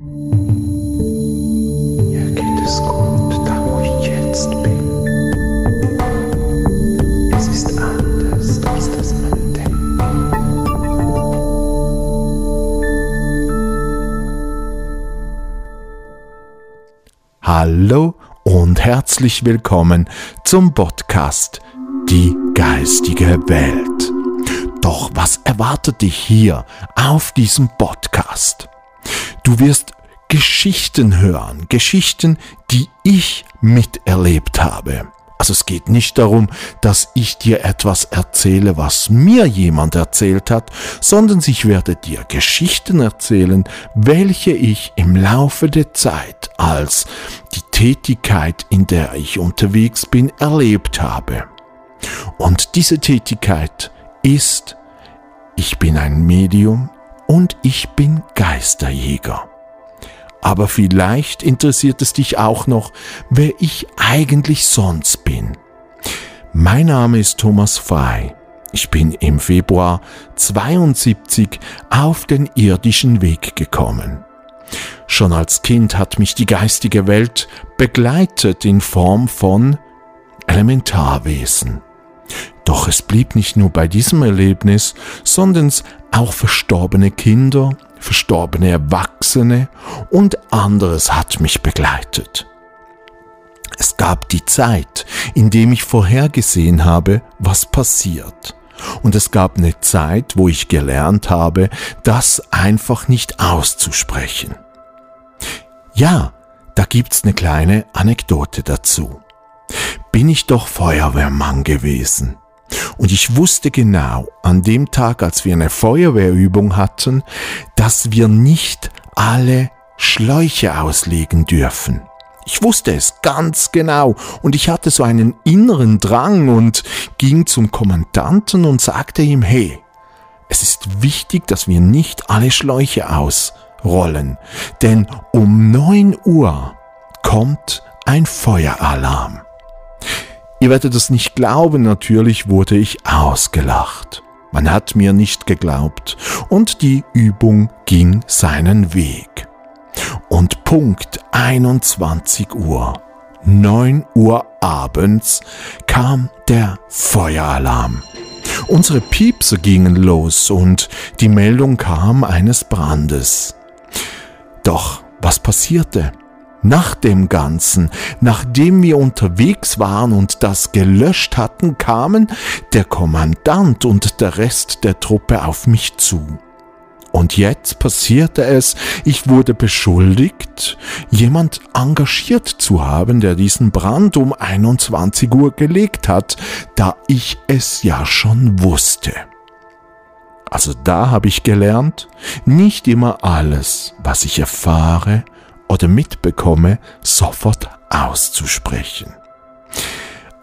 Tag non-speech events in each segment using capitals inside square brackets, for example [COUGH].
Mir geht es gut, da wo ich jetzt bin. Es ist anders, als das man denkt. Hallo und herzlich willkommen zum Podcast Die geistige Welt. Doch was erwartet dich hier auf diesem Podcast? Du wirst Geschichten hören, Geschichten, die ich miterlebt habe. Also es geht nicht darum, dass ich dir etwas erzähle, was mir jemand erzählt hat, sondern ich werde dir Geschichten erzählen, welche ich im Laufe der Zeit als die Tätigkeit, in der ich unterwegs bin, erlebt habe. Und diese Tätigkeit ist, ich bin ein Medium und ich bin Geisterjäger. Aber vielleicht interessiert es dich auch noch, wer ich eigentlich sonst bin. Mein Name ist Thomas Frei. Ich bin im Februar 72 auf den irdischen Weg gekommen. Schon als Kind hat mich die geistige Welt begleitet in Form von Elementarwesen. Doch es blieb nicht nur bei diesem Erlebnis, sondern auch verstorbene Kinder, verstorbene Erwachsene und anderes hat mich begleitet. Es gab die Zeit, in dem ich vorhergesehen habe, was passiert. Und es gab eine Zeit, wo ich gelernt habe, das einfach nicht auszusprechen. Ja, da gibt's eine kleine Anekdote dazu. Bin ich doch Feuerwehrmann gewesen. Und ich wusste genau an dem Tag, als wir eine Feuerwehrübung hatten, dass wir nicht alle Schläuche auslegen dürfen. Ich wusste es ganz genau und ich hatte so einen inneren Drang und ging zum Kommandanten und sagte ihm, hey, es ist wichtig, dass wir nicht alle Schläuche ausrollen, denn um neun Uhr kommt ein Feueralarm. Ihr werdet es nicht glauben, natürlich wurde ich ausgelacht. Man hat mir nicht geglaubt und die Übung ging seinen Weg. Und Punkt 21 Uhr, 9 Uhr abends, kam der Feueralarm. Unsere Piepse gingen los und die Meldung kam eines Brandes. Doch was passierte? Nach dem Ganzen, nachdem wir unterwegs waren und das gelöscht hatten, kamen der Kommandant und der Rest der Truppe auf mich zu. Und jetzt passierte es, ich wurde beschuldigt, jemand engagiert zu haben, der diesen Brand um 21 Uhr gelegt hat, da ich es ja schon wusste. Also da habe ich gelernt, nicht immer alles, was ich erfahre, oder mitbekomme, sofort auszusprechen.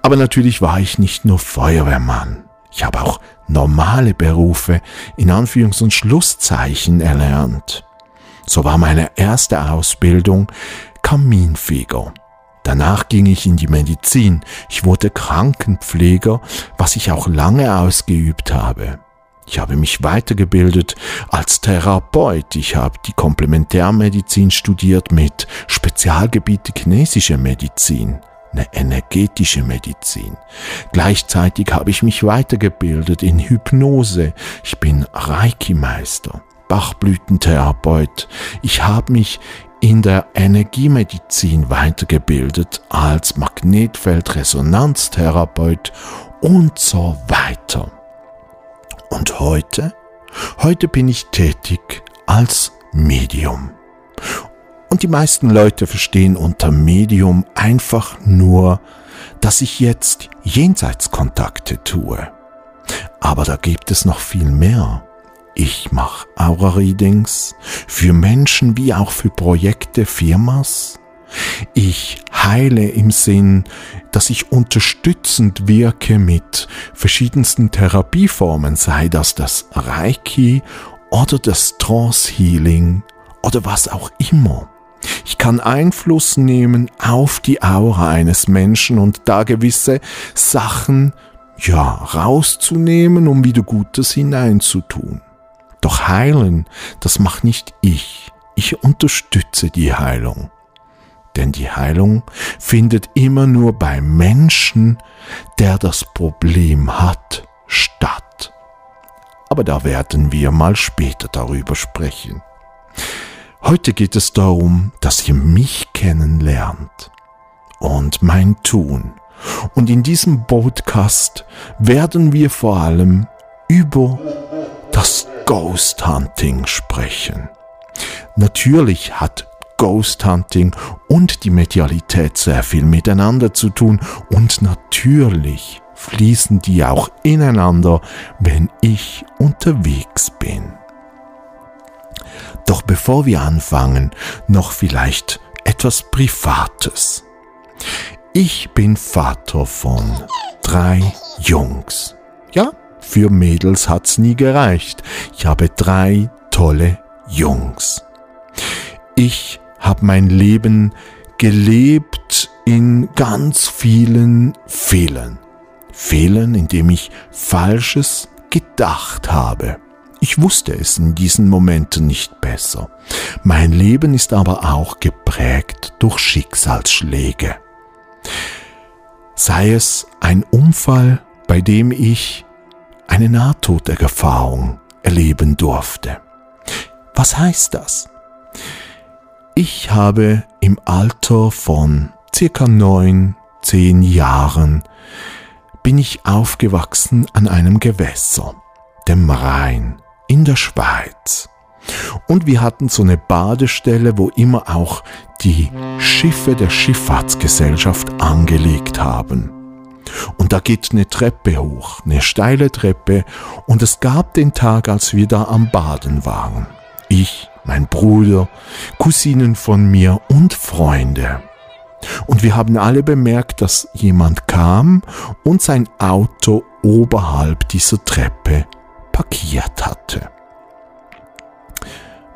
Aber natürlich war ich nicht nur Feuerwehrmann. Ich habe auch normale Berufe in Anführungs- und Schlusszeichen erlernt. So war meine erste Ausbildung Kaminfeger. Danach ging ich in die Medizin. Ich wurde Krankenpfleger, was ich auch lange ausgeübt habe. Ich habe mich weitergebildet als Therapeut. Ich habe die Komplementärmedizin studiert mit Spezialgebiet chinesische Medizin, eine energetische Medizin. Gleichzeitig habe ich mich weitergebildet in Hypnose. Ich bin Reiki-Meister, Bachblütentherapeut. Ich habe mich in der Energiemedizin weitergebildet als Magnetfeldresonanztherapeut und so weiter. Und heute? Heute bin ich tätig als Medium. Und die meisten Leute verstehen unter Medium einfach nur, dass ich jetzt Jenseitskontakte tue. Aber da gibt es noch viel mehr. Ich mache Aura-Readings für Menschen wie auch für Projekte, Firmas. Ich heile im Sinn, dass ich unterstützend wirke mit verschiedensten Therapieformen, sei das das Reiki oder das Trance Healing oder was auch immer. Ich kann Einfluss nehmen auf die Aura eines Menschen und da gewisse Sachen, ja, rauszunehmen, um wieder Gutes hineinzutun. Doch heilen, das macht nicht ich. ich unterstütze die Heilung. Denn die Heilung findet immer nur beim Menschen, der das Problem hat, statt. Aber da werden wir mal später darüber sprechen. Heute geht es darum, dass ihr mich kennenlernt und mein Tun. Und in diesem Podcast werden wir vor allem über das Ghost Hunting sprechen. Natürlich hat Ghost Hunting und die Medialität sehr viel miteinander zu tun und natürlich fließen die auch ineinander, wenn ich unterwegs bin. Doch bevor wir anfangen, noch vielleicht etwas Privates. Ich bin Vater von drei Jungs. Ja, für Mädels hat's nie gereicht. Ich habe drei tolle Jungs. Ich habe mein Leben gelebt in ganz vielen Fehlern. Fehlern, indem ich Falsches gedacht habe. Ich wusste es in diesen Momenten nicht besser. Mein Leben ist aber auch geprägt durch Schicksalsschläge. Sei es ein Unfall, bei dem ich eine Nahtoderfahrung erleben durfte. Was heißt das? Ich habe im Alter von circa neun, zehn Jahren bin ich aufgewachsen an einem Gewässer, dem Rhein, in der Schweiz. Und wir hatten so eine Badestelle, wo immer auch die Schiffe der Schifffahrtsgesellschaft angelegt haben. Und da geht eine Treppe hoch, eine steile Treppe, und es gab den Tag, als wir da am Baden waren. Ich, mein Bruder, Cousinen von mir und Freunde. Und wir haben alle bemerkt, dass jemand kam und sein Auto oberhalb dieser Treppe parkiert hatte.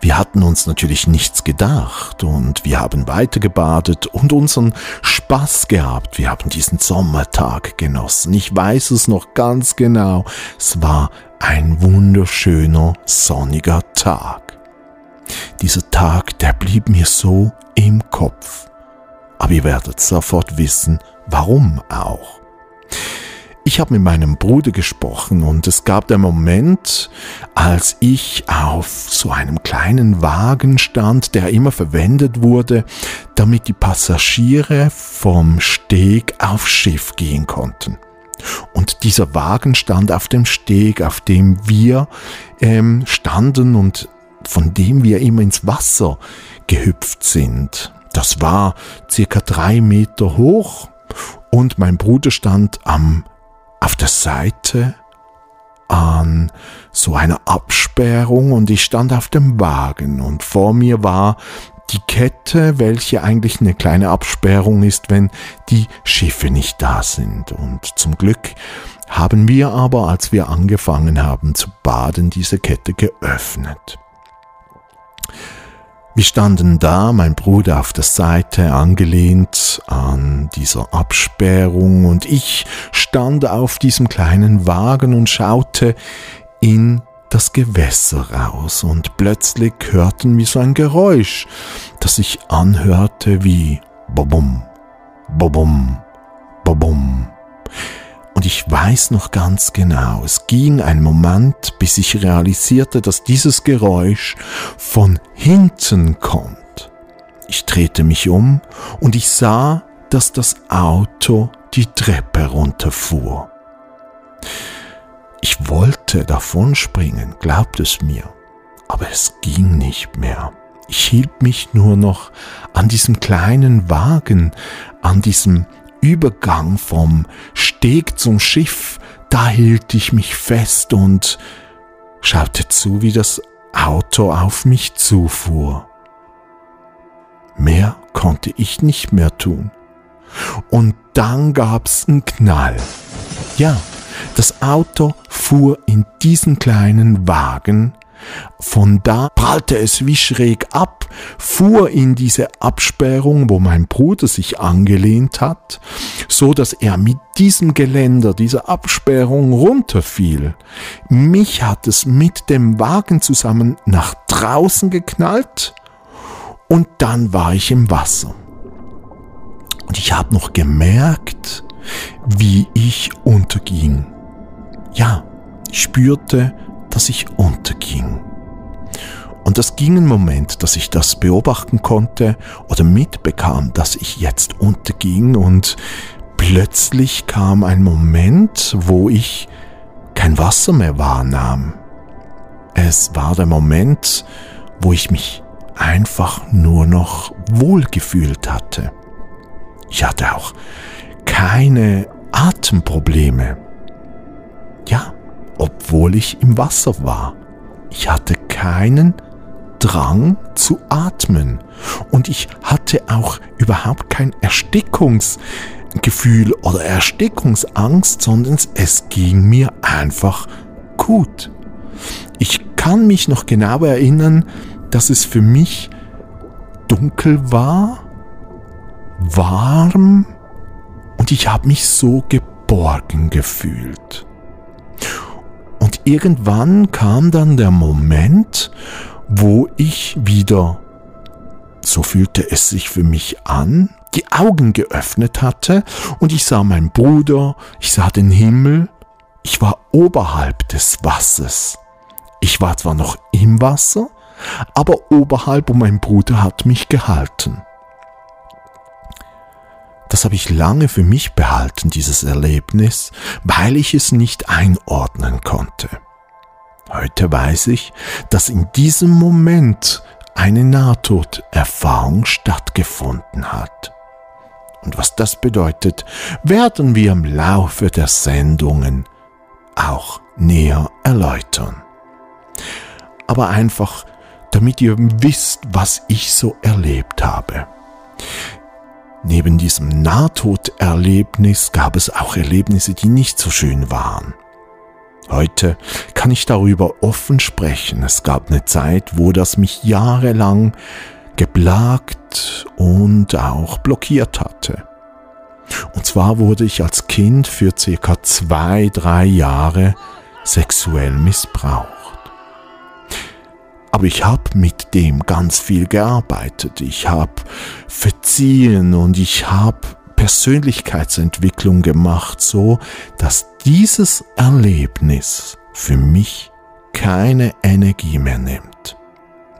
Wir hatten uns natürlich nichts gedacht und wir haben weiter gebadet und unseren Spaß gehabt. Wir haben diesen Sommertag genossen. Ich weiß es noch ganz genau. Es war ein wunderschöner sonniger Tag. Dieser Tag, der blieb mir so im Kopf. Aber ihr werdet sofort wissen, warum auch. Ich habe mit meinem Bruder gesprochen und es gab den Moment, als ich auf so einem kleinen Wagen stand, der immer verwendet wurde, damit die Passagiere vom Steg aufs Schiff gehen konnten. Und dieser Wagen stand auf dem Steg, auf dem wir ähm, standen und von dem wir immer ins Wasser gehüpft sind. Das war circa drei Meter hoch und mein Bruder stand am auf der Seite an so einer Absperrung und ich stand auf dem Wagen und vor mir war die Kette, welche eigentlich eine kleine Absperrung ist, wenn die Schiffe nicht da sind. Und zum Glück haben wir aber, als wir angefangen haben zu baden, diese Kette geöffnet. Wir standen da, mein Bruder auf der Seite, angelehnt an dieser Absperrung, und ich stand auf diesem kleinen Wagen und schaute in das Gewässer raus, und plötzlich hörten wir so ein Geräusch, das sich anhörte wie Bobum, Bobum, Bobum. Und ich weiß noch ganz genau, es ging ein Moment, bis ich realisierte, dass dieses Geräusch von hinten kommt. Ich drehte mich um und ich sah, dass das Auto die Treppe runterfuhr. Ich wollte davonspringen, glaubt es mir, aber es ging nicht mehr. Ich hielt mich nur noch an diesem kleinen Wagen, an diesem Übergang vom Steg zum Schiff, da hielt ich mich fest und schaute zu, wie das Auto auf mich zufuhr. Mehr konnte ich nicht mehr tun. Und dann gab's einen Knall. Ja, das Auto fuhr in diesen kleinen Wagen von da prallte es wie schräg ab, fuhr in diese Absperrung, wo mein Bruder sich angelehnt hat, so dass er mit diesem Geländer, dieser Absperrung runterfiel. Mich hat es mit dem Wagen zusammen nach draußen geknallt Und dann war ich im Wasser. Und ich habe noch gemerkt, wie ich unterging. Ja, ich spürte, dass ich unterging. Und das ging einen Moment, dass ich das beobachten konnte oder mitbekam, dass ich jetzt unterging und plötzlich kam ein Moment, wo ich kein Wasser mehr wahrnahm. Es war der Moment, wo ich mich einfach nur noch wohlgefühlt hatte. Ich hatte auch keine Atemprobleme. Obwohl ich im Wasser war. Ich hatte keinen Drang zu atmen und ich hatte auch überhaupt kein Erstickungsgefühl oder Erstickungsangst, sondern es ging mir einfach gut. Ich kann mich noch genau erinnern, dass es für mich dunkel war, warm und ich habe mich so geborgen gefühlt. Irgendwann kam dann der Moment, wo ich wieder, so fühlte es sich für mich an, die Augen geöffnet hatte und ich sah meinen Bruder, ich sah den Himmel, ich war oberhalb des Wassers. Ich war zwar noch im Wasser, aber oberhalb und mein Bruder hat mich gehalten. Das habe ich lange für mich behalten, dieses Erlebnis, weil ich es nicht einordnen konnte. Heute weiß ich, dass in diesem Moment eine Nahtoderfahrung stattgefunden hat. Und was das bedeutet, werden wir im Laufe der Sendungen auch näher erläutern. Aber einfach, damit ihr wisst, was ich so erlebt habe. Neben diesem Nahtoderlebnis gab es auch Erlebnisse, die nicht so schön waren. Heute kann ich darüber offen sprechen. Es gab eine Zeit, wo das mich jahrelang geplagt und auch blockiert hatte. Und zwar wurde ich als Kind für circa zwei, drei Jahre sexuell missbraucht. Aber ich habe mit dem ganz viel gearbeitet. Ich habe verziehen und ich habe Persönlichkeitsentwicklung gemacht, so dass dieses Erlebnis für mich keine Energie mehr nimmt.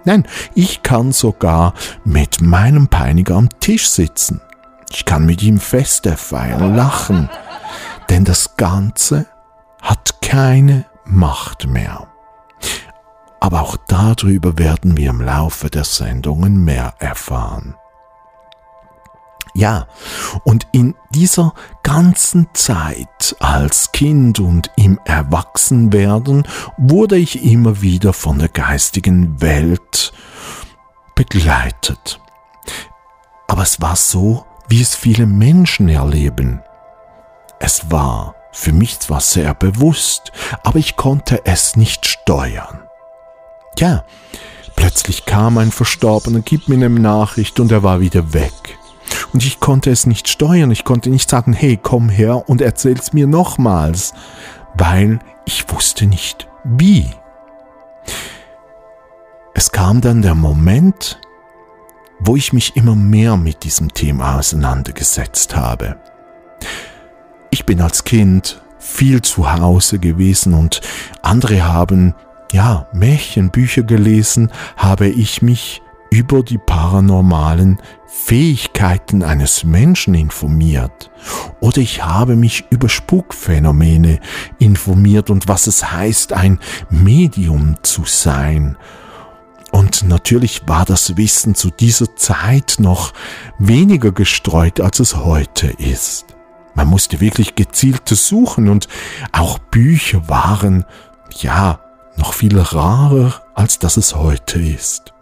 Nein, ich kann sogar mit meinem Peiniger am Tisch sitzen. Ich kann mit ihm Feste feiern, lachen, denn das Ganze hat keine Macht mehr. Aber auch darüber werden wir im Laufe der Sendungen mehr erfahren. Ja, und in dieser ganzen Zeit als Kind und im Erwachsenwerden wurde ich immer wieder von der geistigen Welt begleitet. Aber es war so, wie es viele Menschen erleben. Es war für mich zwar sehr bewusst, aber ich konnte es nicht steuern. Ja, plötzlich kam ein Verstorbener, gib mir eine Nachricht und er war wieder weg. Und ich konnte es nicht steuern. Ich konnte nicht sagen, hey, komm her und erzähl's mir nochmals, weil ich wusste nicht wie. Es kam dann der Moment, wo ich mich immer mehr mit diesem Thema auseinandergesetzt habe. Ich bin als Kind viel zu Hause gewesen und andere haben, ja, Märchenbücher gelesen, habe ich mich über die paranormalen Fähigkeiten eines Menschen informiert oder ich habe mich über Spukphänomene informiert und was es heißt, ein Medium zu sein. Und natürlich war das Wissen zu dieser Zeit noch weniger gestreut, als es heute ist. Man musste wirklich gezielter suchen und auch Bücher waren, ja, noch viel rarer, als das es heute ist.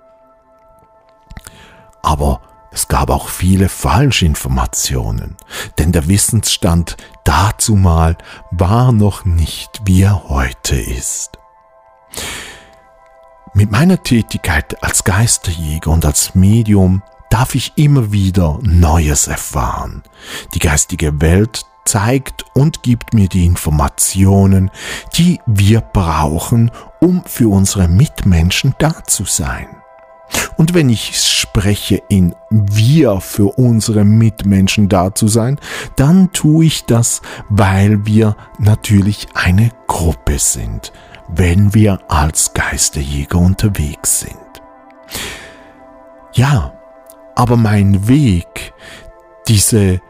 Aber es gab auch viele Falschinformationen, denn der Wissensstand dazu war noch nicht, wie er heute ist. Mit meiner Tätigkeit als Geisterjäger und als Medium darf ich immer wieder Neues erfahren. Die geistige Welt zeigt und gibt mir die Informationen, die wir brauchen, um für unsere Mitmenschen da zu sein. Und wenn ich spreche in wir für unsere Mitmenschen da zu sein, dann tue ich das, weil wir natürlich eine Gruppe sind, wenn wir als Geisterjäger unterwegs sind. Ja, aber mein Weg, diese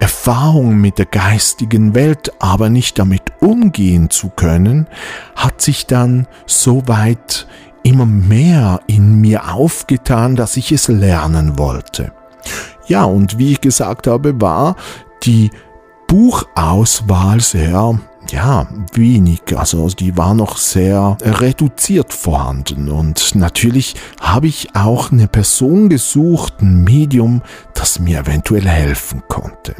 Erfahrung mit der geistigen Welt, aber nicht damit umgehen zu können, hat sich dann so weit immer mehr in mir aufgetan, dass ich es lernen wollte. Ja, und wie ich gesagt habe, war die Buchauswahl sehr, ja, wenig. Also die war noch sehr reduziert vorhanden. Und natürlich habe ich auch eine Person gesucht, ein Medium, das mir eventuell helfen konnte.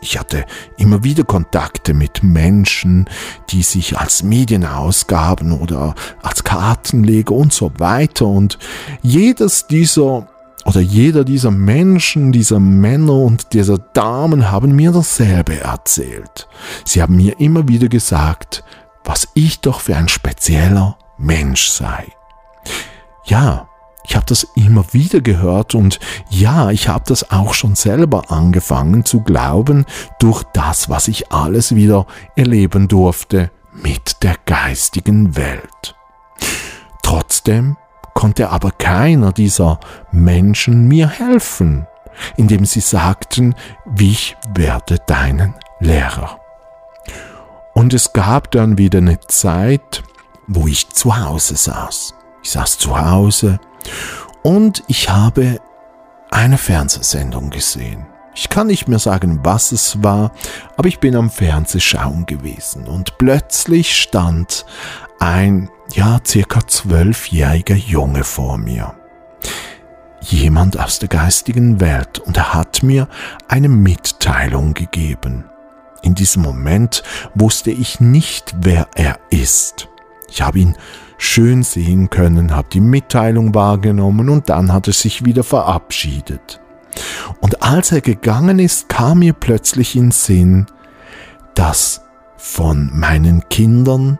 Ich hatte immer wieder Kontakte mit Menschen, die sich als Medien ausgaben oder als Kartenleger und so weiter. Und jedes dieser oder jeder dieser Menschen, dieser Männer und dieser Damen haben mir dasselbe erzählt. Sie haben mir immer wieder gesagt, was ich doch für ein spezieller Mensch sei. Ja, ich habe das immer wieder gehört und ja, ich habe das auch schon selber angefangen zu glauben durch das, was ich alles wieder erleben durfte mit der geistigen Welt. Trotzdem konnte aber keiner dieser Menschen mir helfen, indem sie sagten, ich werde deinen Lehrer. Und es gab dann wieder eine Zeit, wo ich zu Hause saß. Ich saß zu Hause und ich habe eine Fernsehsendung gesehen. Ich kann nicht mehr sagen, was es war, aber ich bin am Fernsehschauen gewesen und plötzlich stand ein, ja, circa zwölfjähriger Junge vor mir. Jemand aus der geistigen Welt und er hat mir eine Mitteilung gegeben. In diesem Moment wusste ich nicht, wer er ist. Ich habe ihn schön sehen können, habe die Mitteilung wahrgenommen und dann hat er sich wieder verabschiedet. Und als er gegangen ist, kam mir plötzlich in Sinn, dass von meinen Kindern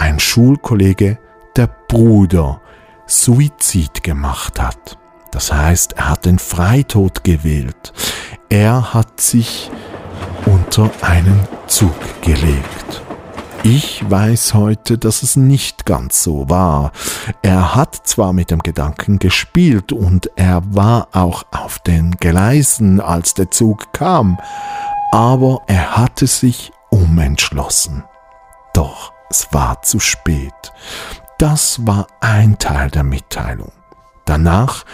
ein Schulkollege, der Bruder, Suizid gemacht hat. Das heißt, er hat den Freitod gewählt. Er hat sich unter einen Zug gelegt. Ich weiß heute, dass es nicht ganz so war. Er hat zwar mit dem Gedanken gespielt und er war auch auf den Gleisen, als der Zug kam, aber er hatte sich umentschlossen. Doch es war zu spät. Das war ein Teil der Mitteilung. Danach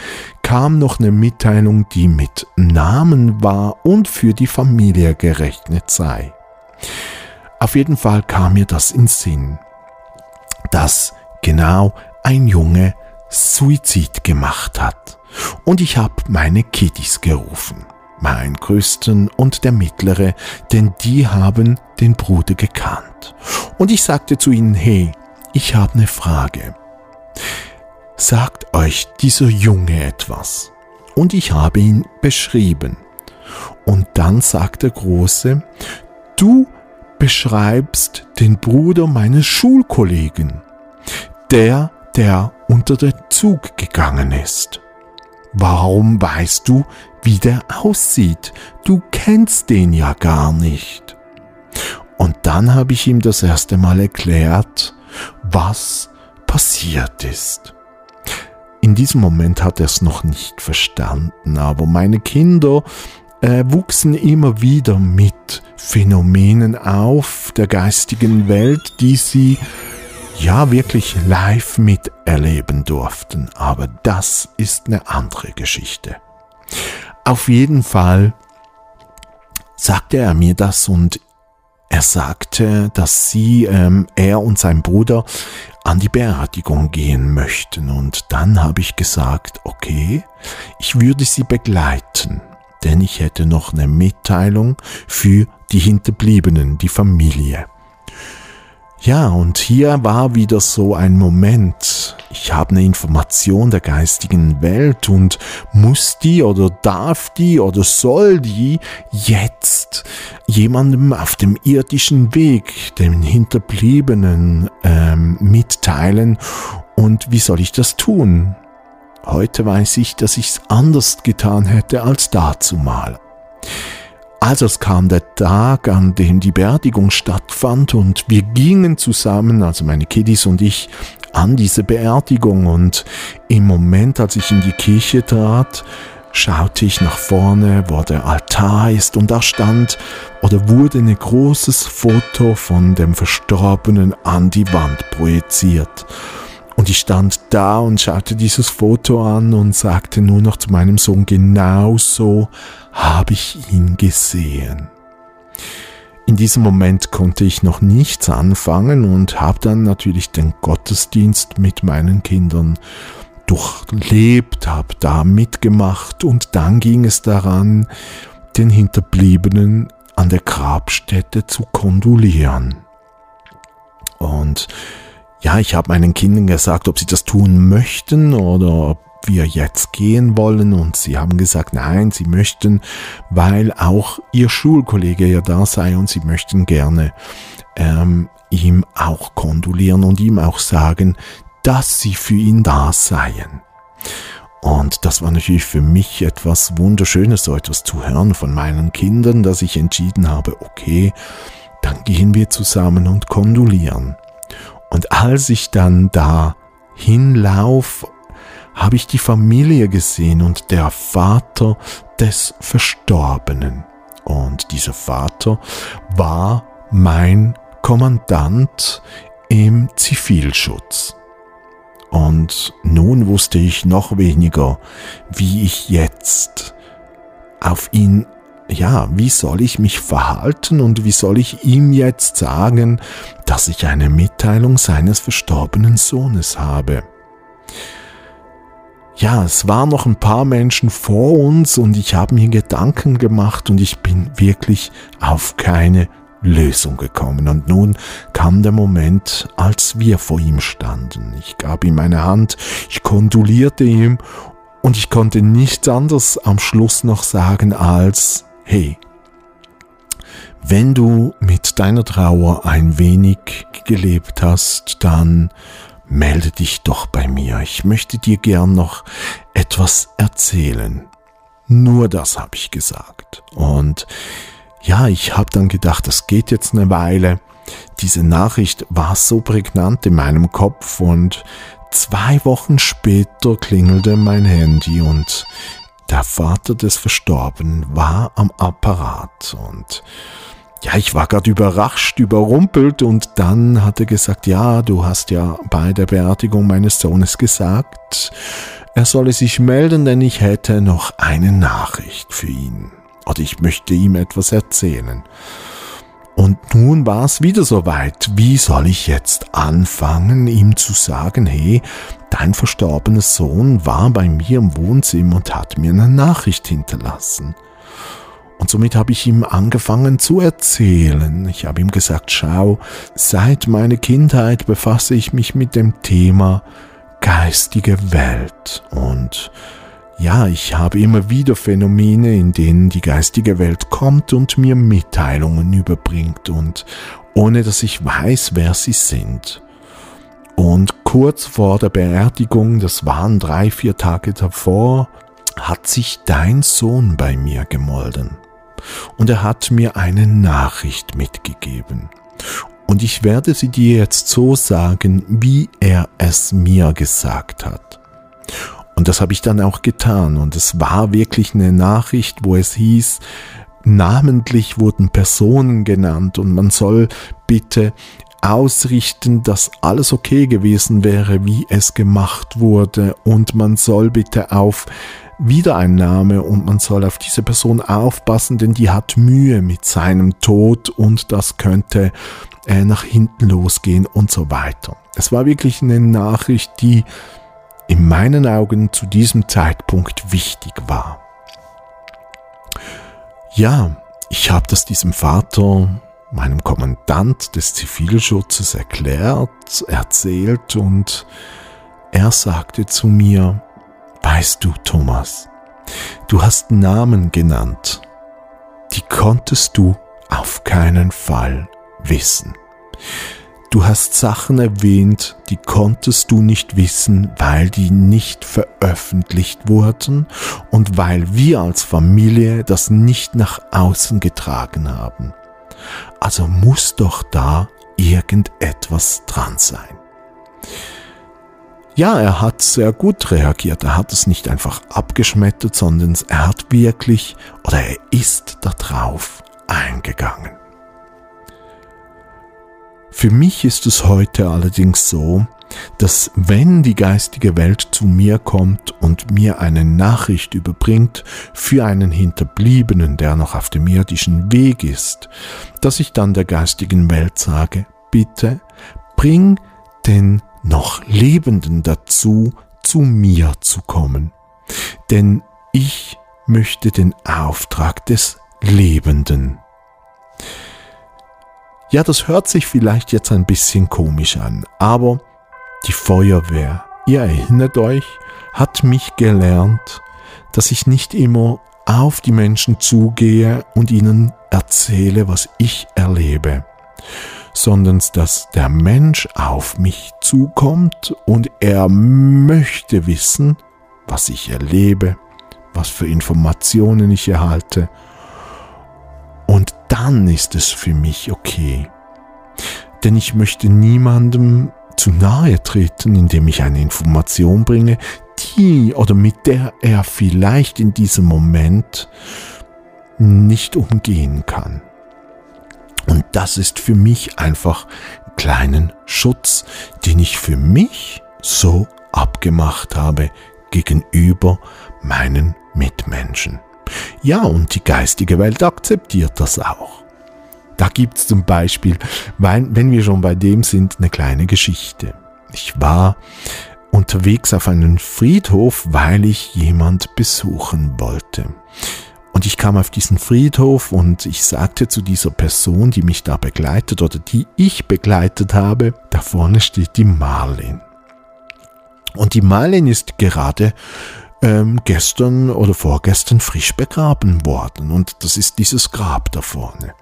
kam noch eine Mitteilung, die mit Namen war und für die Familie gerechnet sei. Auf jeden Fall kam mir das in Sinn, dass genau ein Junge Suizid gemacht hat. Und ich habe meine Kiddies gerufen, meinen größten und der mittlere, denn die haben den Bruder gekannt. Und ich sagte zu ihnen, hey, ich habe eine Frage. Sagt euch dieser Junge etwas? Und ich habe ihn beschrieben. Und dann sagt der Große, du beschreibst den Bruder meines Schulkollegen, der, der unter den Zug gegangen ist. Warum weißt du, wie der aussieht? Du kennst den ja gar nicht. Und dann habe ich ihm das erste Mal erklärt, was passiert ist. In diesem Moment hat er es noch nicht verstanden, aber meine Kinder äh, wuchsen immer wieder mit Phänomenen auf der geistigen Welt, die sie ja wirklich live miterleben durften. Aber das ist eine andere Geschichte. Auf jeden Fall sagte er mir das und er sagte, dass sie, ähm, er und sein Bruder an die Beerdigung gehen möchten. Und dann habe ich gesagt, okay, ich würde sie begleiten denn ich hätte noch eine Mitteilung für die Hinterbliebenen, die Familie. Ja, und hier war wieder so ein Moment. Ich habe eine Information der geistigen Welt und muss die oder darf die oder soll die jetzt jemandem auf dem irdischen Weg, den Hinterbliebenen, ähm, mitteilen. Und wie soll ich das tun? Heute weiß ich, dass ich es anders getan hätte als dazu Also es kam der Tag, an dem die Beerdigung stattfand und wir gingen zusammen, also meine Kiddies und ich, an diese Beerdigung und im Moment, als ich in die Kirche trat, schaute ich nach vorne, wo der Altar ist und da stand oder wurde ein großes Foto von dem Verstorbenen an die Wand projiziert. Und ich stand da und schaute dieses Foto an und sagte nur noch zu meinem Sohn, genau so habe ich ihn gesehen. In diesem Moment konnte ich noch nichts anfangen und habe dann natürlich den Gottesdienst mit meinen Kindern durchlebt, habe da mitgemacht und dann ging es daran, den Hinterbliebenen an der Grabstätte zu kondolieren. Und ja, ich habe meinen Kindern gesagt, ob sie das tun möchten oder ob wir jetzt gehen wollen und sie haben gesagt, nein, sie möchten, weil auch ihr Schulkollege ja da sei und sie möchten gerne ähm, ihm auch kondolieren und ihm auch sagen, dass sie für ihn da seien. Und das war natürlich für mich etwas Wunderschönes, so etwas zu hören von meinen Kindern, dass ich entschieden habe, okay, dann gehen wir zusammen und kondolieren. Und als ich dann da hinlauf, habe ich die Familie gesehen und der Vater des Verstorbenen. Und dieser Vater war mein Kommandant im Zivilschutz. Und nun wusste ich noch weniger, wie ich jetzt auf ihn, ja, wie soll ich mich verhalten und wie soll ich ihm jetzt sagen, dass ich eine Mitteilung seines verstorbenen Sohnes habe. Ja, es waren noch ein paar Menschen vor uns und ich habe mir Gedanken gemacht und ich bin wirklich auf keine Lösung gekommen. Und nun kam der Moment, als wir vor ihm standen. Ich gab ihm meine Hand, ich kondolierte ihm und ich konnte nichts anderes am Schluss noch sagen als, hey, wenn du mit deiner Trauer ein wenig gelebt hast, dann melde dich doch bei mir. Ich möchte dir gern noch etwas erzählen. Nur das habe ich gesagt. Und ja, ich habe dann gedacht, das geht jetzt eine Weile. Diese Nachricht war so prägnant in meinem Kopf und zwei Wochen später klingelte mein Handy und der Vater des Verstorbenen war am Apparat und ja, ich war gerade überrascht, überrumpelt und dann hat er gesagt, ja, du hast ja bei der Beerdigung meines Sohnes gesagt, er solle sich melden, denn ich hätte noch eine Nachricht für ihn oder ich möchte ihm etwas erzählen. Und nun war es wieder soweit. Wie soll ich jetzt anfangen, ihm zu sagen, hey, dein verstorbener Sohn war bei mir im Wohnzimmer und hat mir eine Nachricht hinterlassen. Und somit habe ich ihm angefangen zu erzählen. Ich habe ihm gesagt, schau, seit meiner Kindheit befasse ich mich mit dem Thema geistige Welt und ja, ich habe immer wieder Phänomene, in denen die geistige Welt kommt und mir Mitteilungen überbringt und ohne dass ich weiß, wer sie sind. Und kurz vor der Beerdigung, das waren drei, vier Tage davor, hat sich dein Sohn bei mir gemolden. Und er hat mir eine Nachricht mitgegeben. Und ich werde sie dir jetzt so sagen, wie er es mir gesagt hat. Und das habe ich dann auch getan. Und es war wirklich eine Nachricht, wo es hieß, namentlich wurden Personen genannt und man soll bitte ausrichten, dass alles okay gewesen wäre, wie es gemacht wurde und man soll bitte auf Wiedereinnahme und man soll auf diese Person aufpassen, denn die hat Mühe mit seinem Tod und das könnte äh, nach hinten losgehen und so weiter. Es war wirklich eine Nachricht, die in meinen Augen zu diesem Zeitpunkt wichtig war. Ja, ich habe das diesem Vater, meinem Kommandant des Zivilschutzes erklärt, erzählt und er sagte zu mir, weißt du, Thomas, du hast Namen genannt, die konntest du auf keinen Fall wissen. Du hast Sachen erwähnt, die konntest du nicht wissen, weil die nicht veröffentlicht wurden und weil wir als Familie das nicht nach außen getragen haben. Also muss doch da irgendetwas dran sein. Ja, er hat sehr gut reagiert. Er hat es nicht einfach abgeschmettert, sondern er hat wirklich oder er ist darauf eingegangen. Für mich ist es heute allerdings so, dass wenn die geistige Welt zu mir kommt und mir eine Nachricht überbringt für einen Hinterbliebenen, der noch auf dem irdischen Weg ist, dass ich dann der geistigen Welt sage, bitte bring den noch Lebenden dazu, zu mir zu kommen. Denn ich möchte den Auftrag des Lebenden ja, das hört sich vielleicht jetzt ein bisschen komisch an, aber die Feuerwehr, ihr erinnert euch, hat mich gelernt, dass ich nicht immer auf die Menschen zugehe und ihnen erzähle, was ich erlebe, sondern dass der Mensch auf mich zukommt und er möchte wissen, was ich erlebe, was für Informationen ich erhalte und dann ist es für mich okay. Denn ich möchte niemandem zu nahe treten, indem ich eine Information bringe, die oder mit der er vielleicht in diesem Moment nicht umgehen kann. Und das ist für mich einfach kleinen Schutz, den ich für mich so abgemacht habe gegenüber meinen Mitmenschen. Ja, und die geistige Welt akzeptiert das auch. Da gibt es zum Beispiel, wenn wir schon bei dem sind, eine kleine Geschichte. Ich war unterwegs auf einen Friedhof, weil ich jemand besuchen wollte. Und ich kam auf diesen Friedhof und ich sagte zu dieser Person, die mich da begleitet oder die ich begleitet habe, da vorne steht die Marlin. Und die Marlin ist gerade ähm, gestern oder vorgestern frisch begraben worden. Und das ist dieses Grab da vorne.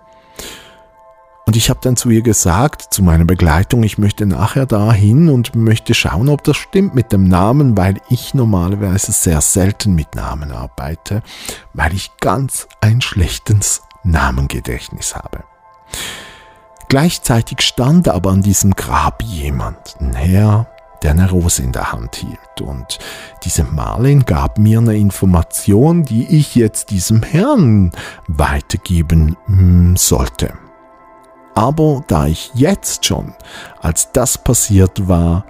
Und ich habe dann zu ihr gesagt, zu meiner Begleitung, ich möchte nachher dahin und möchte schauen, ob das stimmt mit dem Namen, weil ich normalerweise sehr selten mit Namen arbeite, weil ich ganz ein schlechtes Namengedächtnis habe. Gleichzeitig stand aber an diesem Grab jemand, ein Herr, der eine Rose in der Hand hielt. Und diese Marlin gab mir eine Information, die ich jetzt diesem Herrn weitergeben hm, sollte. Aber da ich jetzt schon, als das passiert war,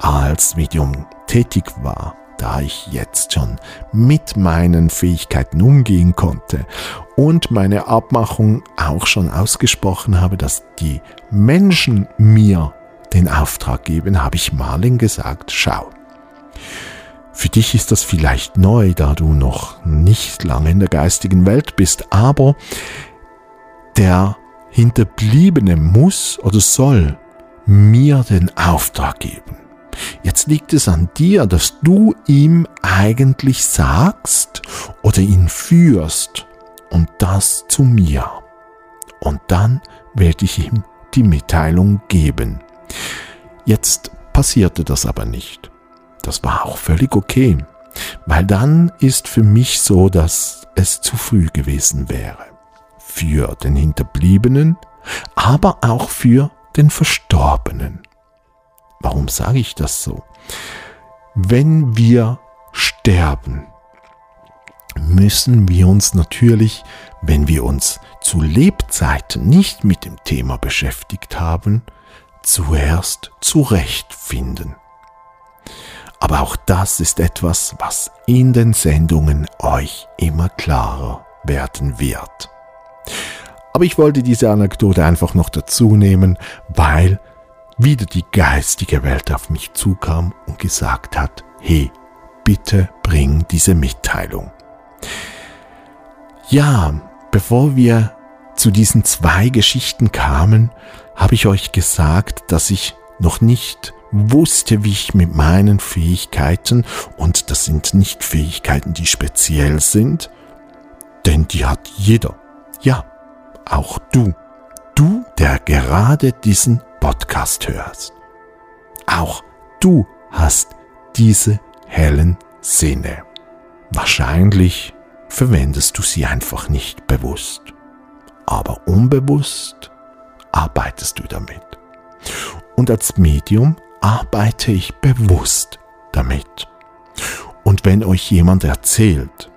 als Medium tätig war, da ich jetzt schon mit meinen Fähigkeiten umgehen konnte und meine Abmachung auch schon ausgesprochen habe, dass die Menschen mir den Auftrag geben, habe ich Marlin gesagt, schau. Für dich ist das vielleicht neu, da du noch nicht lange in der geistigen Welt bist, aber der Hinterbliebene muss oder soll mir den Auftrag geben. Jetzt liegt es an dir, dass du ihm eigentlich sagst oder ihn führst und das zu mir. Und dann werde ich ihm die Mitteilung geben. Jetzt passierte das aber nicht. Das war auch völlig okay, weil dann ist für mich so, dass es zu früh gewesen wäre. Für den Hinterbliebenen, aber auch für den Verstorbenen. Warum sage ich das so? Wenn wir sterben, müssen wir uns natürlich, wenn wir uns zu Lebzeiten nicht mit dem Thema beschäftigt haben, zuerst zurechtfinden. Aber auch das ist etwas, was in den Sendungen euch immer klarer werden wird. Aber ich wollte diese Anekdote einfach noch dazu nehmen, weil wieder die geistige Welt auf mich zukam und gesagt hat, hey, bitte bring diese Mitteilung. Ja, bevor wir zu diesen zwei Geschichten kamen, habe ich euch gesagt, dass ich noch nicht wusste, wie ich mit meinen Fähigkeiten, und das sind nicht Fähigkeiten, die speziell sind, denn die hat jeder. Ja, auch du. Du, der gerade diesen Podcast hörst. Auch du hast diese hellen Sinne. Wahrscheinlich verwendest du sie einfach nicht bewusst. Aber unbewusst arbeitest du damit. Und als Medium arbeite ich bewusst damit. Und wenn euch jemand erzählt,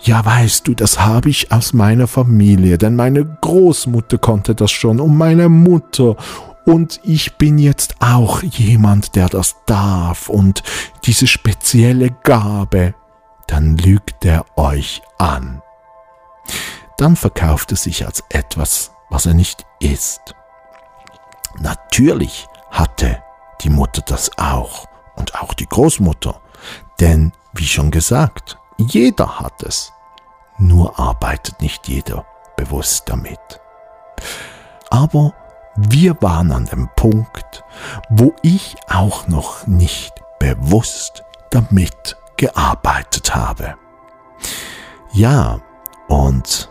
ja weißt du, das habe ich aus meiner Familie, denn meine Großmutter konnte das schon und meine Mutter und ich bin jetzt auch jemand, der das darf und diese spezielle Gabe, dann lügt er euch an. Dann verkauft er sich als etwas, was er nicht ist. Natürlich hatte die Mutter das auch und auch die Großmutter, denn wie schon gesagt, jeder hat es, nur arbeitet nicht jeder bewusst damit. Aber wir waren an dem Punkt, wo ich auch noch nicht bewusst damit gearbeitet habe. Ja, und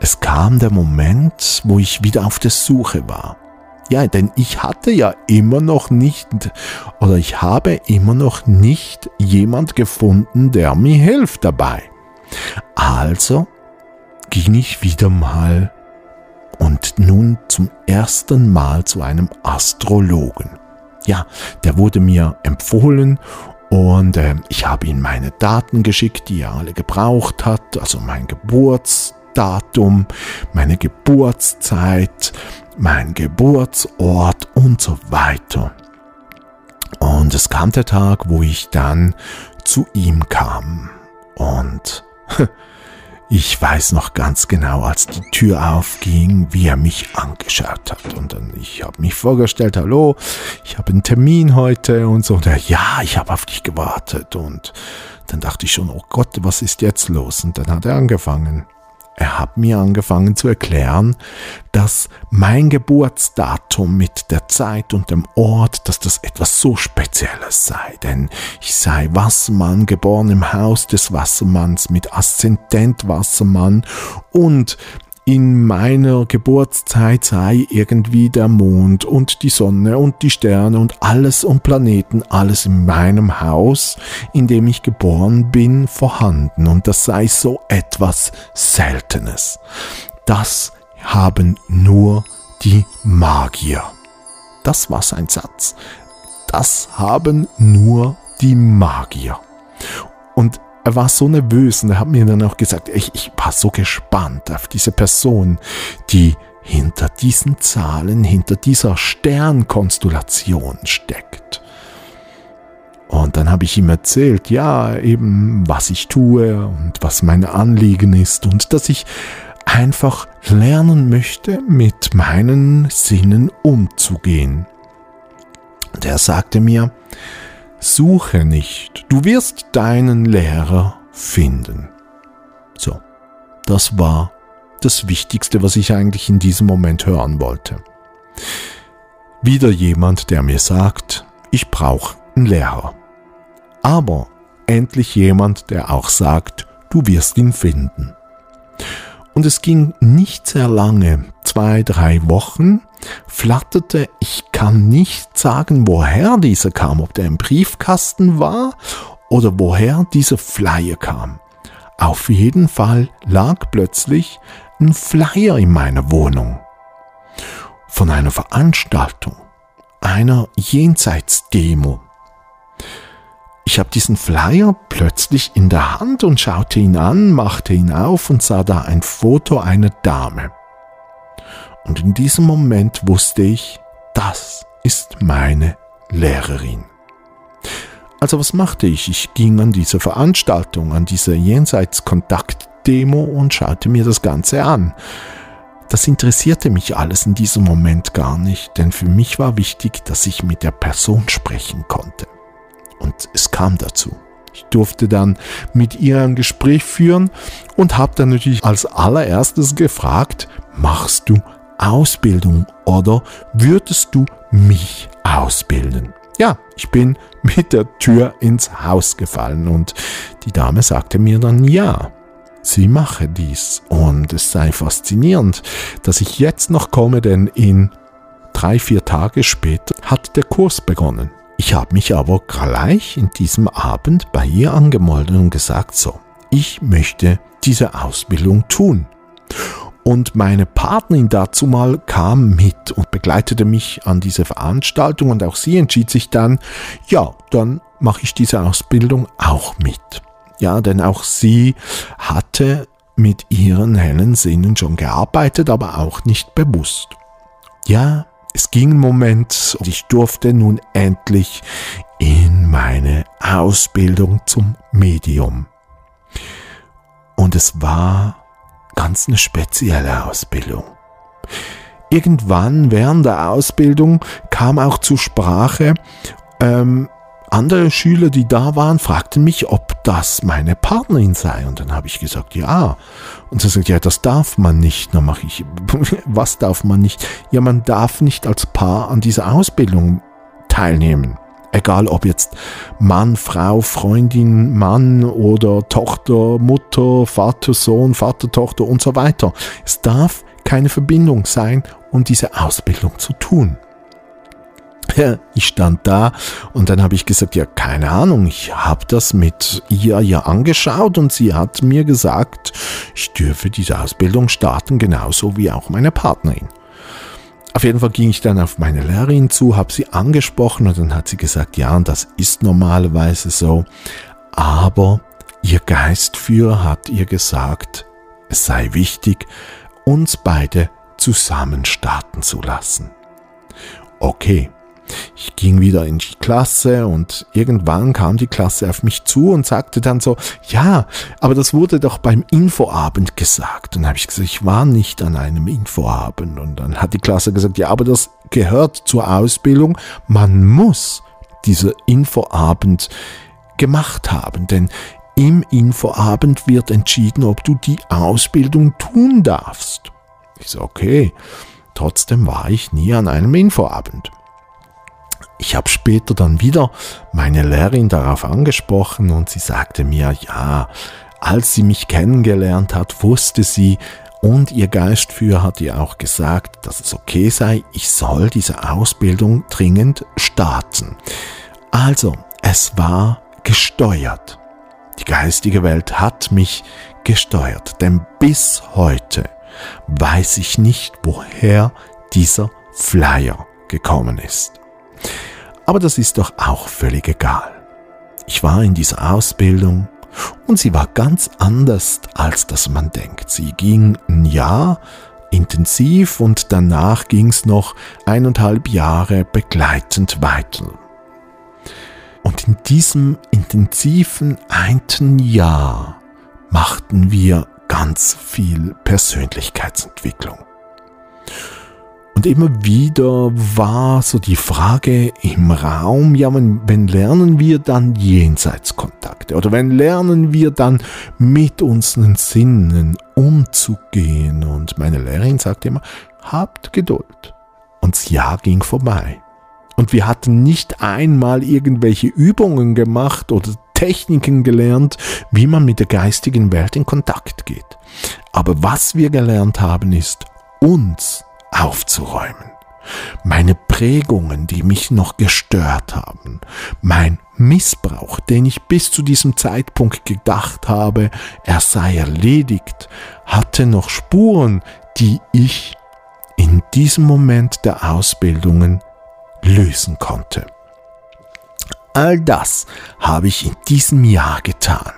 es kam der Moment, wo ich wieder auf der Suche war. Ja, denn ich hatte ja immer noch nicht, oder ich habe immer noch nicht jemand gefunden, der mir hilft dabei. Also ging ich wieder mal und nun zum ersten Mal zu einem Astrologen. Ja, der wurde mir empfohlen und äh, ich habe ihm meine Daten geschickt, die er alle gebraucht hat, also mein Geburtsdatum, meine Geburtszeit, mein Geburtsort und so weiter. Und es kam der Tag, wo ich dann zu ihm kam. Und [LAUGHS] Ich weiß noch ganz genau, als die Tür aufging, wie er mich angeschaut hat. Und dann, ich habe mich vorgestellt, hallo, ich habe einen Termin heute und so. Und er, ja, ich habe auf dich gewartet. Und dann dachte ich schon, oh Gott, was ist jetzt los? Und dann hat er angefangen. Er hat mir angefangen zu erklären, dass mein Geburtsdatum mit der Zeit und dem Ort, dass das etwas so Spezielles sei. Denn ich sei Wassermann, geboren im Haus des Wassermanns mit Aszendent Wassermann und in meiner Geburtszeit sei irgendwie der Mond und die Sonne und die Sterne und alles und Planeten, alles in meinem Haus, in dem ich geboren bin, vorhanden. Und das sei so etwas Seltenes. Das haben nur die Magier. Das war sein Satz. Das haben nur die Magier. Und er war so nervös und er hat mir dann auch gesagt, ich, ich war so gespannt auf diese Person, die hinter diesen Zahlen, hinter dieser Sternkonstellation steckt. Und dann habe ich ihm erzählt, ja, eben, was ich tue und was mein Anliegen ist und dass ich einfach lernen möchte, mit meinen Sinnen umzugehen. Und er sagte mir, Suche nicht, du wirst deinen Lehrer finden. So, das war das Wichtigste, was ich eigentlich in diesem Moment hören wollte. Wieder jemand, der mir sagt, ich brauche einen Lehrer. Aber endlich jemand, der auch sagt, du wirst ihn finden. Und es ging nicht sehr lange, zwei, drei Wochen, flatterte, ich kann nicht sagen, woher dieser kam, ob der im Briefkasten war oder woher dieser Flyer kam. Auf jeden Fall lag plötzlich ein Flyer in meiner Wohnung. Von einer Veranstaltung, einer Jenseitsdemo. Ich habe diesen Flyer plötzlich in der Hand und schaute ihn an, machte ihn auf und sah da ein Foto einer Dame. Und in diesem Moment wusste ich, das ist meine Lehrerin. Also was machte ich? Ich ging an diese Veranstaltung, an diese Jenseitskontakt-Demo und schaute mir das Ganze an. Das interessierte mich alles in diesem Moment gar nicht, denn für mich war wichtig, dass ich mit der Person sprechen konnte. Und es kam dazu. Ich durfte dann mit ihr ein Gespräch führen und habe dann natürlich als allererstes gefragt, machst du Ausbildung oder würdest du mich ausbilden? Ja, ich bin mit der Tür ins Haus gefallen und die Dame sagte mir dann ja. Sie mache dies und es sei faszinierend, dass ich jetzt noch komme, denn in drei, vier Tage später hat der Kurs begonnen. Ich habe mich aber gleich in diesem Abend bei ihr angemeldet und gesagt, so, ich möchte diese Ausbildung tun. Und meine Partnerin dazu mal kam mit und begleitete mich an diese Veranstaltung und auch sie entschied sich dann, ja, dann mache ich diese Ausbildung auch mit. Ja, denn auch sie hatte mit ihren hellen Sinnen schon gearbeitet, aber auch nicht bewusst. Ja, es ging ein Moment und ich durfte nun endlich in meine Ausbildung zum Medium. Und es war ganz eine spezielle Ausbildung. Irgendwann während der Ausbildung kam auch zur Sprache, ähm, andere Schüler, die da waren, fragten mich, ob das meine Partnerin sei. Und dann habe ich gesagt, ja. Und sie sagt, ja, das darf man nicht. Dann mache ich, [LAUGHS] was darf man nicht? Ja, man darf nicht als Paar an dieser Ausbildung teilnehmen. Egal ob jetzt Mann, Frau, Freundin, Mann oder Tochter, Mutter, Vater, Sohn, Vater, Tochter und so weiter. Es darf keine Verbindung sein, um diese Ausbildung zu tun. Ich stand da und dann habe ich gesagt, ja, keine Ahnung, ich habe das mit ihr ja angeschaut und sie hat mir gesagt, ich dürfe diese Ausbildung starten, genauso wie auch meine Partnerin. Auf jeden Fall ging ich dann auf meine Lehrerin zu, habe sie angesprochen und dann hat sie gesagt, ja, und das ist normalerweise so, aber ihr Geistführer hat ihr gesagt, es sei wichtig, uns beide zusammen starten zu lassen. Okay, ich ging wieder in die Klasse und irgendwann kam die Klasse auf mich zu und sagte dann so, ja, aber das wurde doch beim Infoabend gesagt. Und dann habe ich gesagt, ich war nicht an einem Infoabend. Und dann hat die Klasse gesagt, ja, aber das gehört zur Ausbildung. Man muss dieser Infoabend gemacht haben, denn im Infoabend wird entschieden, ob du die Ausbildung tun darfst. Ich so, okay. Trotzdem war ich nie an einem Infoabend. Ich habe später dann wieder meine Lehrerin darauf angesprochen und sie sagte mir, ja, als sie mich kennengelernt hat, wusste sie, und ihr Geistführer hat ihr auch gesagt, dass es okay sei, ich soll diese Ausbildung dringend starten. Also, es war gesteuert. Die geistige Welt hat mich gesteuert, denn bis heute weiß ich nicht, woher dieser Flyer gekommen ist. Aber das ist doch auch völlig egal. Ich war in dieser Ausbildung und sie war ganz anders, als das man denkt. Sie ging ein Jahr intensiv und danach ging es noch eineinhalb Jahre begleitend weiter. Und in diesem intensiven einen Jahr machten wir ganz viel Persönlichkeitsentwicklung. Und immer wieder war so die Frage im Raum, ja, wenn, wenn lernen wir dann Jenseitskontakte oder wenn lernen wir dann mit unseren Sinnen umzugehen? Und meine Lehrerin sagte immer, habt Geduld. Und das Jahr ging vorbei. Und wir hatten nicht einmal irgendwelche Übungen gemacht oder Techniken gelernt, wie man mit der geistigen Welt in Kontakt geht. Aber was wir gelernt haben, ist, uns aufzuräumen. Meine Prägungen, die mich noch gestört haben, mein Missbrauch, den ich bis zu diesem Zeitpunkt gedacht habe, er sei erledigt, hatte noch Spuren, die ich in diesem Moment der Ausbildungen lösen konnte. All das habe ich in diesem Jahr getan.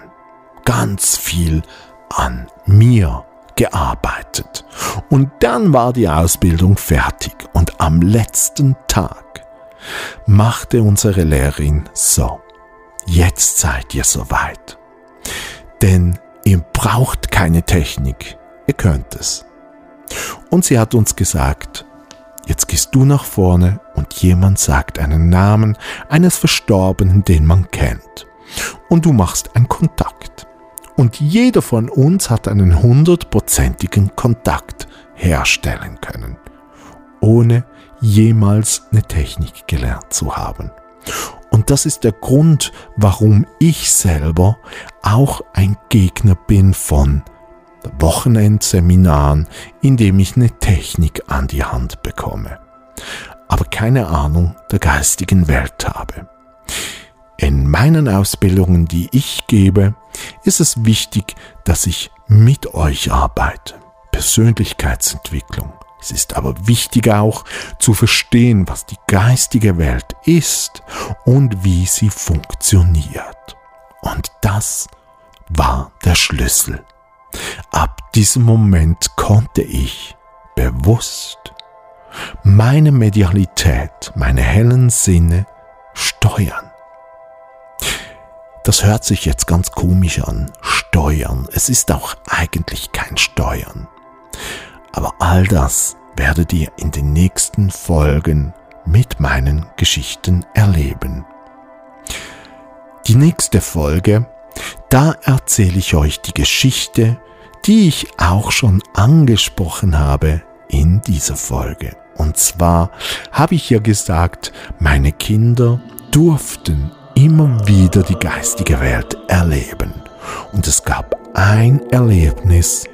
Ganz viel an mir gearbeitet. Und dann war die Ausbildung fertig und am letzten Tag machte unsere Lehrerin so, jetzt seid ihr soweit. Denn ihr braucht keine Technik, ihr könnt es. Und sie hat uns gesagt, jetzt gehst du nach vorne und jemand sagt einen Namen eines Verstorbenen, den man kennt. Und du machst einen Kontakt. Und jeder von uns hat einen hundertprozentigen Kontakt herstellen können, ohne jemals eine Technik gelernt zu haben. Und das ist der Grund, warum ich selber auch ein Gegner bin von Wochenendseminaren, in dem ich eine Technik an die Hand bekomme. aber keine Ahnung der geistigen Welt habe. In meinen Ausbildungen, die ich gebe, ist es wichtig, dass ich mit euch arbeite. Persönlichkeitsentwicklung. Es ist aber wichtig auch zu verstehen, was die geistige Welt ist und wie sie funktioniert. Und das war der Schlüssel. Ab diesem Moment konnte ich bewusst meine Medialität, meine hellen Sinne steuern. Das hört sich jetzt ganz komisch an. Steuern. Es ist auch eigentlich kein Steuern. Aber all das werdet ihr in den nächsten Folgen mit meinen Geschichten erleben. Die nächste Folge, da erzähle ich euch die Geschichte, die ich auch schon angesprochen habe in dieser Folge. Und zwar habe ich ja gesagt, meine Kinder durften immer wieder die geistige Welt erleben. Und es gab ein Erlebnis,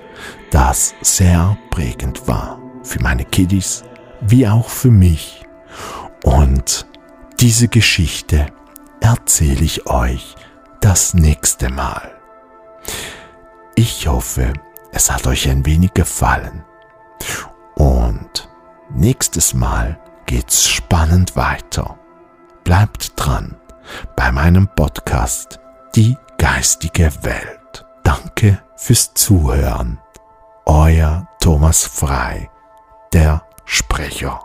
das sehr prägend war. Für meine Kiddies wie auch für mich. Und diese Geschichte erzähle ich euch das nächste Mal. Ich hoffe, es hat euch ein wenig gefallen. Und nächstes Mal geht's spannend weiter. Bleibt dran bei meinem Podcast Die geistige Welt. Danke fürs Zuhören. Euer Thomas Frei, der Sprecher.